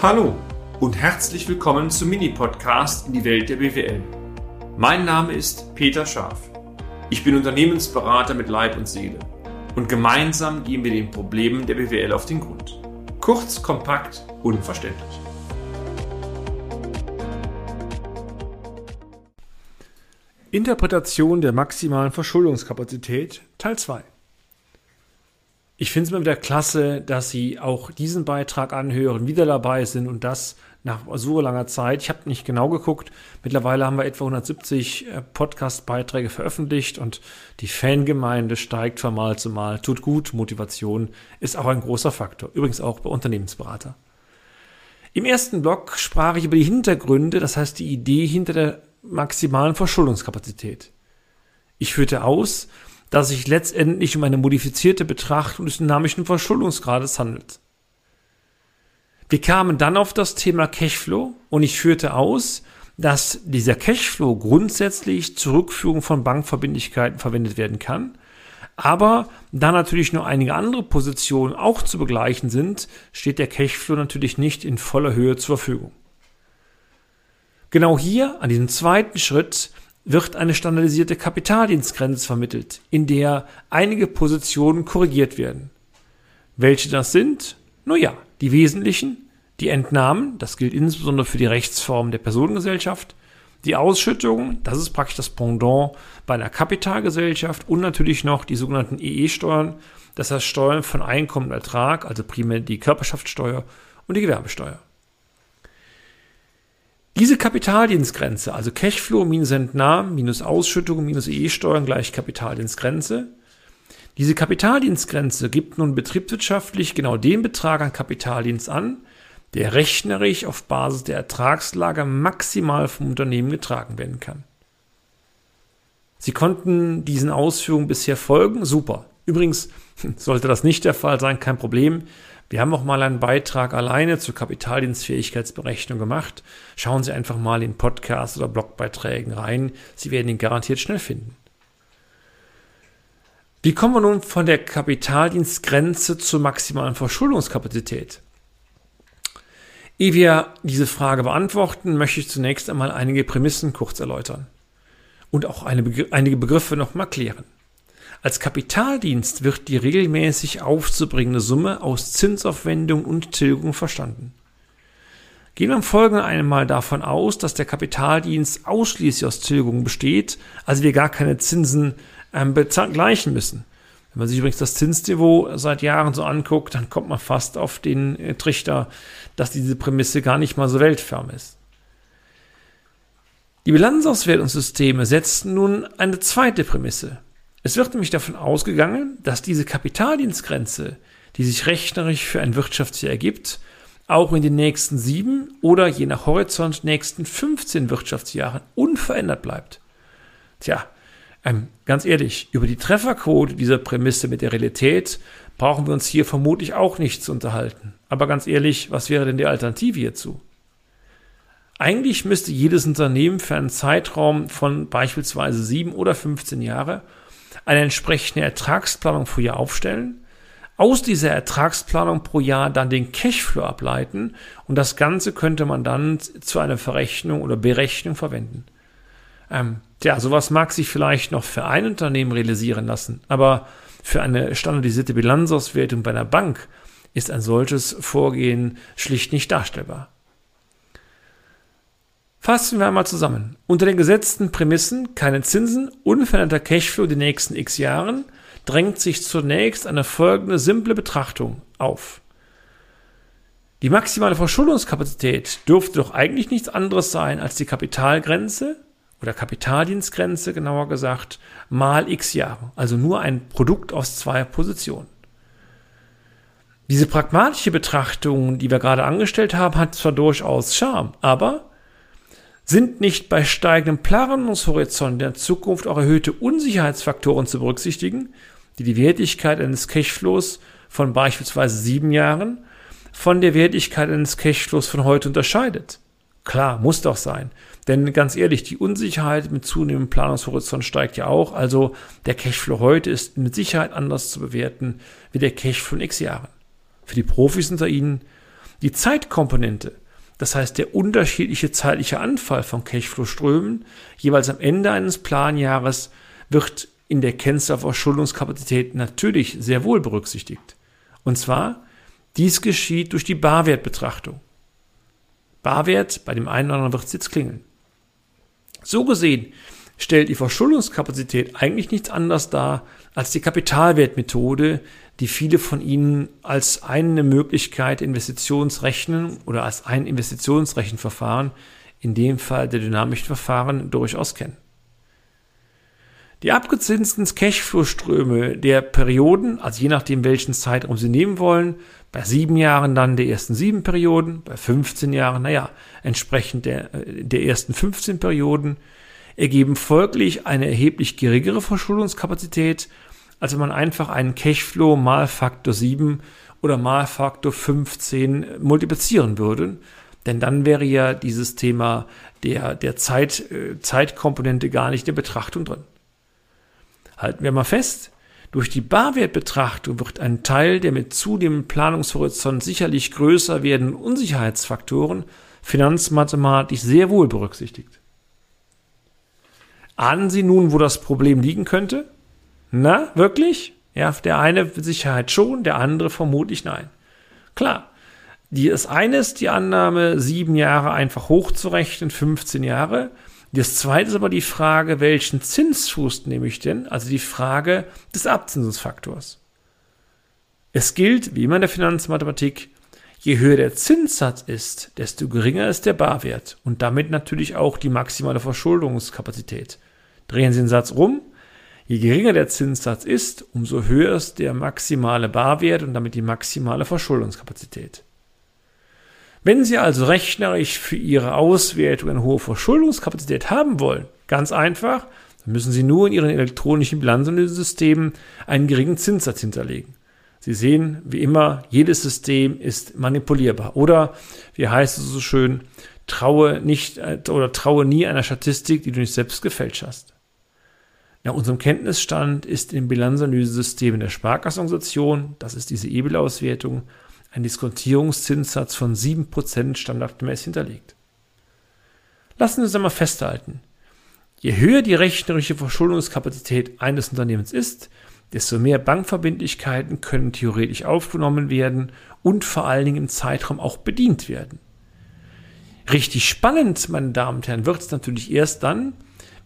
Hallo und herzlich willkommen zum Mini-Podcast in die Welt der BWL. Mein Name ist Peter Scharf. Ich bin Unternehmensberater mit Leib und Seele und gemeinsam gehen wir den Problemen der BWL auf den Grund. Kurz, kompakt, unverständlich. Interpretation der maximalen Verschuldungskapazität Teil 2 ich finde es immer wieder klasse, dass Sie auch diesen Beitrag anhören, wieder dabei sind und das nach so langer Zeit. Ich habe nicht genau geguckt. Mittlerweile haben wir etwa 170 äh, Podcast-Beiträge veröffentlicht und die Fangemeinde steigt von Mal zu Mal. Tut gut. Motivation ist auch ein großer Faktor. Übrigens auch bei Unternehmensberater. Im ersten Blog sprach ich über die Hintergründe, das heißt die Idee hinter der maximalen Verschuldungskapazität. Ich führte aus, dass sich letztendlich um eine modifizierte Betrachtung des dynamischen Verschuldungsgrades handelt. Wir kamen dann auf das Thema Cashflow und ich führte aus, dass dieser Cashflow grundsätzlich zur Rückführung von Bankverbindlichkeiten verwendet werden kann. Aber da natürlich nur einige andere Positionen auch zu begleichen sind, steht der Cashflow natürlich nicht in voller Höhe zur Verfügung. Genau hier, an diesem zweiten Schritt, wird eine standardisierte Kapitaldienstgrenze vermittelt, in der einige Positionen korrigiert werden. Welche das sind? Nun ja, die wesentlichen, die Entnahmen, das gilt insbesondere für die Rechtsform der Personengesellschaft, die Ausschüttungen, das ist praktisch das Pendant bei einer Kapitalgesellschaft und natürlich noch die sogenannten EE-Steuern, das heißt Steuern von Einkommen und Ertrag, also primär die Körperschaftssteuer und die Gewerbesteuer. Diese Kapitaldienstgrenze, also Cashflow minus Entnahmen minus Ausschüttung minus EE-Steuern gleich Kapitaldienstgrenze, diese Kapitaldienstgrenze gibt nun betriebswirtschaftlich genau den Betrag an Kapitaldienst an, der rechnerisch auf Basis der Ertragslage maximal vom Unternehmen getragen werden kann. Sie konnten diesen Ausführungen bisher folgen? Super. Übrigens, sollte das nicht der Fall sein, kein Problem. Wir haben auch mal einen Beitrag alleine zur Kapitaldienstfähigkeitsberechnung gemacht. Schauen Sie einfach mal in Podcasts oder Blogbeiträgen rein. Sie werden ihn garantiert schnell finden. Wie kommen wir nun von der Kapitaldienstgrenze zur maximalen Verschuldungskapazität? Ehe wir diese Frage beantworten, möchte ich zunächst einmal einige Prämissen kurz erläutern und auch eine, einige Begriffe nochmal klären. Als Kapitaldienst wird die regelmäßig aufzubringende Summe aus Zinsaufwendung und Tilgung verstanden. Gehen wir im Folgenden einmal davon aus, dass der Kapitaldienst ausschließlich aus Tilgung besteht, also wir gar keine Zinsen ähm, begleichen müssen. Wenn man sich übrigens das Zinsniveau seit Jahren so anguckt, dann kommt man fast auf den äh, Trichter, dass diese Prämisse gar nicht mal so weltfern ist. Die Bilanzauswertungssysteme setzen nun eine zweite Prämisse. Es wird nämlich davon ausgegangen, dass diese Kapitaldienstgrenze, die sich rechnerisch für ein Wirtschaftsjahr ergibt, auch in den nächsten sieben oder je nach Horizont nächsten 15 Wirtschaftsjahren unverändert bleibt. Tja, ähm, ganz ehrlich, über die Trefferquote dieser Prämisse mit der Realität brauchen wir uns hier vermutlich auch nicht zu unterhalten. Aber ganz ehrlich, was wäre denn die Alternative hierzu? Eigentlich müsste jedes Unternehmen für einen Zeitraum von beispielsweise sieben oder 15 Jahre eine entsprechende Ertragsplanung pro Jahr aufstellen, aus dieser Ertragsplanung pro Jahr dann den Cashflow ableiten und das Ganze könnte man dann zu einer Verrechnung oder Berechnung verwenden. Ähm, ja, sowas mag sich vielleicht noch für ein Unternehmen realisieren lassen, aber für eine standardisierte Bilanzauswertung bei einer Bank ist ein solches Vorgehen schlicht nicht darstellbar. Fassen wir einmal zusammen. Unter den gesetzten Prämissen keine Zinsen, unveränderter Cashflow die nächsten x Jahren drängt sich zunächst eine folgende simple Betrachtung auf. Die maximale Verschuldungskapazität dürfte doch eigentlich nichts anderes sein als die Kapitalgrenze oder Kapitaldienstgrenze genauer gesagt mal x Jahre, also nur ein Produkt aus zwei Positionen. Diese pragmatische Betrachtung, die wir gerade angestellt haben, hat zwar durchaus Charme, aber sind nicht bei steigendem Planungshorizont der Zukunft auch erhöhte Unsicherheitsfaktoren zu berücksichtigen, die die Wertigkeit eines Cashflows von beispielsweise sieben Jahren von der Wertigkeit eines Cashflows von heute unterscheidet? Klar, muss doch sein. Denn ganz ehrlich, die Unsicherheit mit zunehmendem Planungshorizont steigt ja auch. Also der Cashflow heute ist mit Sicherheit anders zu bewerten wie der Cashflow in x Jahren. Für die Profis unter Ihnen Die Zeitkomponente, das heißt der unterschiedliche zeitliche Anfall von Cashflow-Strömen, jeweils am Ende eines Planjahres, wird in der Kennzahl Verschuldungskapazität natürlich sehr wohl berücksichtigt. Und zwar, dies geschieht durch die Barwertbetrachtung. Barwert, bei dem einen oder anderen wird es jetzt klingeln. So gesehen stellt die Verschuldungskapazität eigentlich nichts anderes dar als die Kapitalwertmethode, die viele von Ihnen als eine Möglichkeit Investitionsrechnen oder als ein Investitionsrechenverfahren, in dem Fall der dynamischen Verfahren, durchaus kennen. Die abgezinsten Cashflow-Ströme der Perioden, also je nachdem welchen Zeitraum Sie nehmen wollen, bei sieben Jahren dann der ersten sieben Perioden, bei 15 Jahren, naja, entsprechend der, äh, der ersten 15 Perioden, ergeben folglich eine erheblich geringere Verschuldungskapazität, als wenn man einfach einen Cashflow mal Faktor 7 oder mal Faktor 15 multiplizieren würde. Denn dann wäre ja dieses Thema der, der Zeit, äh, Zeitkomponente gar nicht in Betrachtung drin. Halten wir mal fest, durch die Barwertbetrachtung wird ein Teil der mit zunehmendem Planungshorizont sicherlich größer werdenden Unsicherheitsfaktoren finanzmathematisch sehr wohl berücksichtigt. Ahnen Sie nun, wo das Problem liegen könnte? Na, wirklich? Ja, der eine Sicherheit schon, der andere vermutlich nein. Klar, die, ist die Annahme, sieben Jahre einfach hochzurechnen, 15 Jahre. Das zweite ist aber die Frage, welchen Zinsfuß nehme ich denn? Also die Frage des Abzinsungsfaktors. Es gilt, wie immer in der Finanzmathematik, je höher der Zinssatz ist, desto geringer ist der Barwert und damit natürlich auch die maximale Verschuldungskapazität. Drehen Sie den Satz rum. Je geringer der Zinssatz ist, umso höher ist der maximale Barwert und damit die maximale Verschuldungskapazität. Wenn Sie also rechnerisch für Ihre Auswertung eine hohe Verschuldungskapazität haben wollen, ganz einfach, dann müssen Sie nur in Ihren elektronischen Bilanzanalysesystemen einen geringen Zinssatz hinterlegen. Sie sehen, wie immer, jedes System ist manipulierbar. Oder, wie heißt es so schön, traue nicht äh, oder traue nie einer Statistik, die du nicht selbst gefälscht hast. Nach unserem Kenntnisstand ist im Bilanzanalysesystemen der Sparkassenorganisation, das ist diese EBIL-Auswertung, ein Diskontierungszinssatz von 7% standardgemäß hinterlegt. Lassen Sie uns einmal festhalten. Je höher die rechnerische Verschuldungskapazität eines Unternehmens ist, desto mehr Bankverbindlichkeiten können theoretisch aufgenommen werden und vor allen Dingen im Zeitraum auch bedient werden. Richtig spannend, meine Damen und Herren, wird es natürlich erst dann,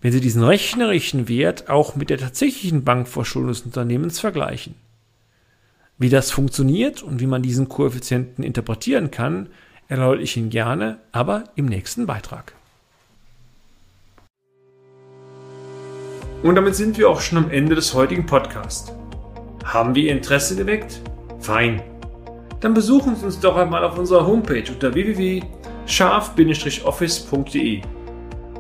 wenn Sie diesen rechnerischen Wert auch mit der tatsächlichen Bankverschuldung des Unternehmens vergleichen. Wie das funktioniert und wie man diesen Koeffizienten interpretieren kann, erläutere ich Ihnen gerne, aber im nächsten Beitrag. Und damit sind wir auch schon am Ende des heutigen Podcasts. Haben wir Ihr Interesse geweckt? Fein. Dann besuchen Sie uns doch einmal auf unserer Homepage unter www.scharf-office.de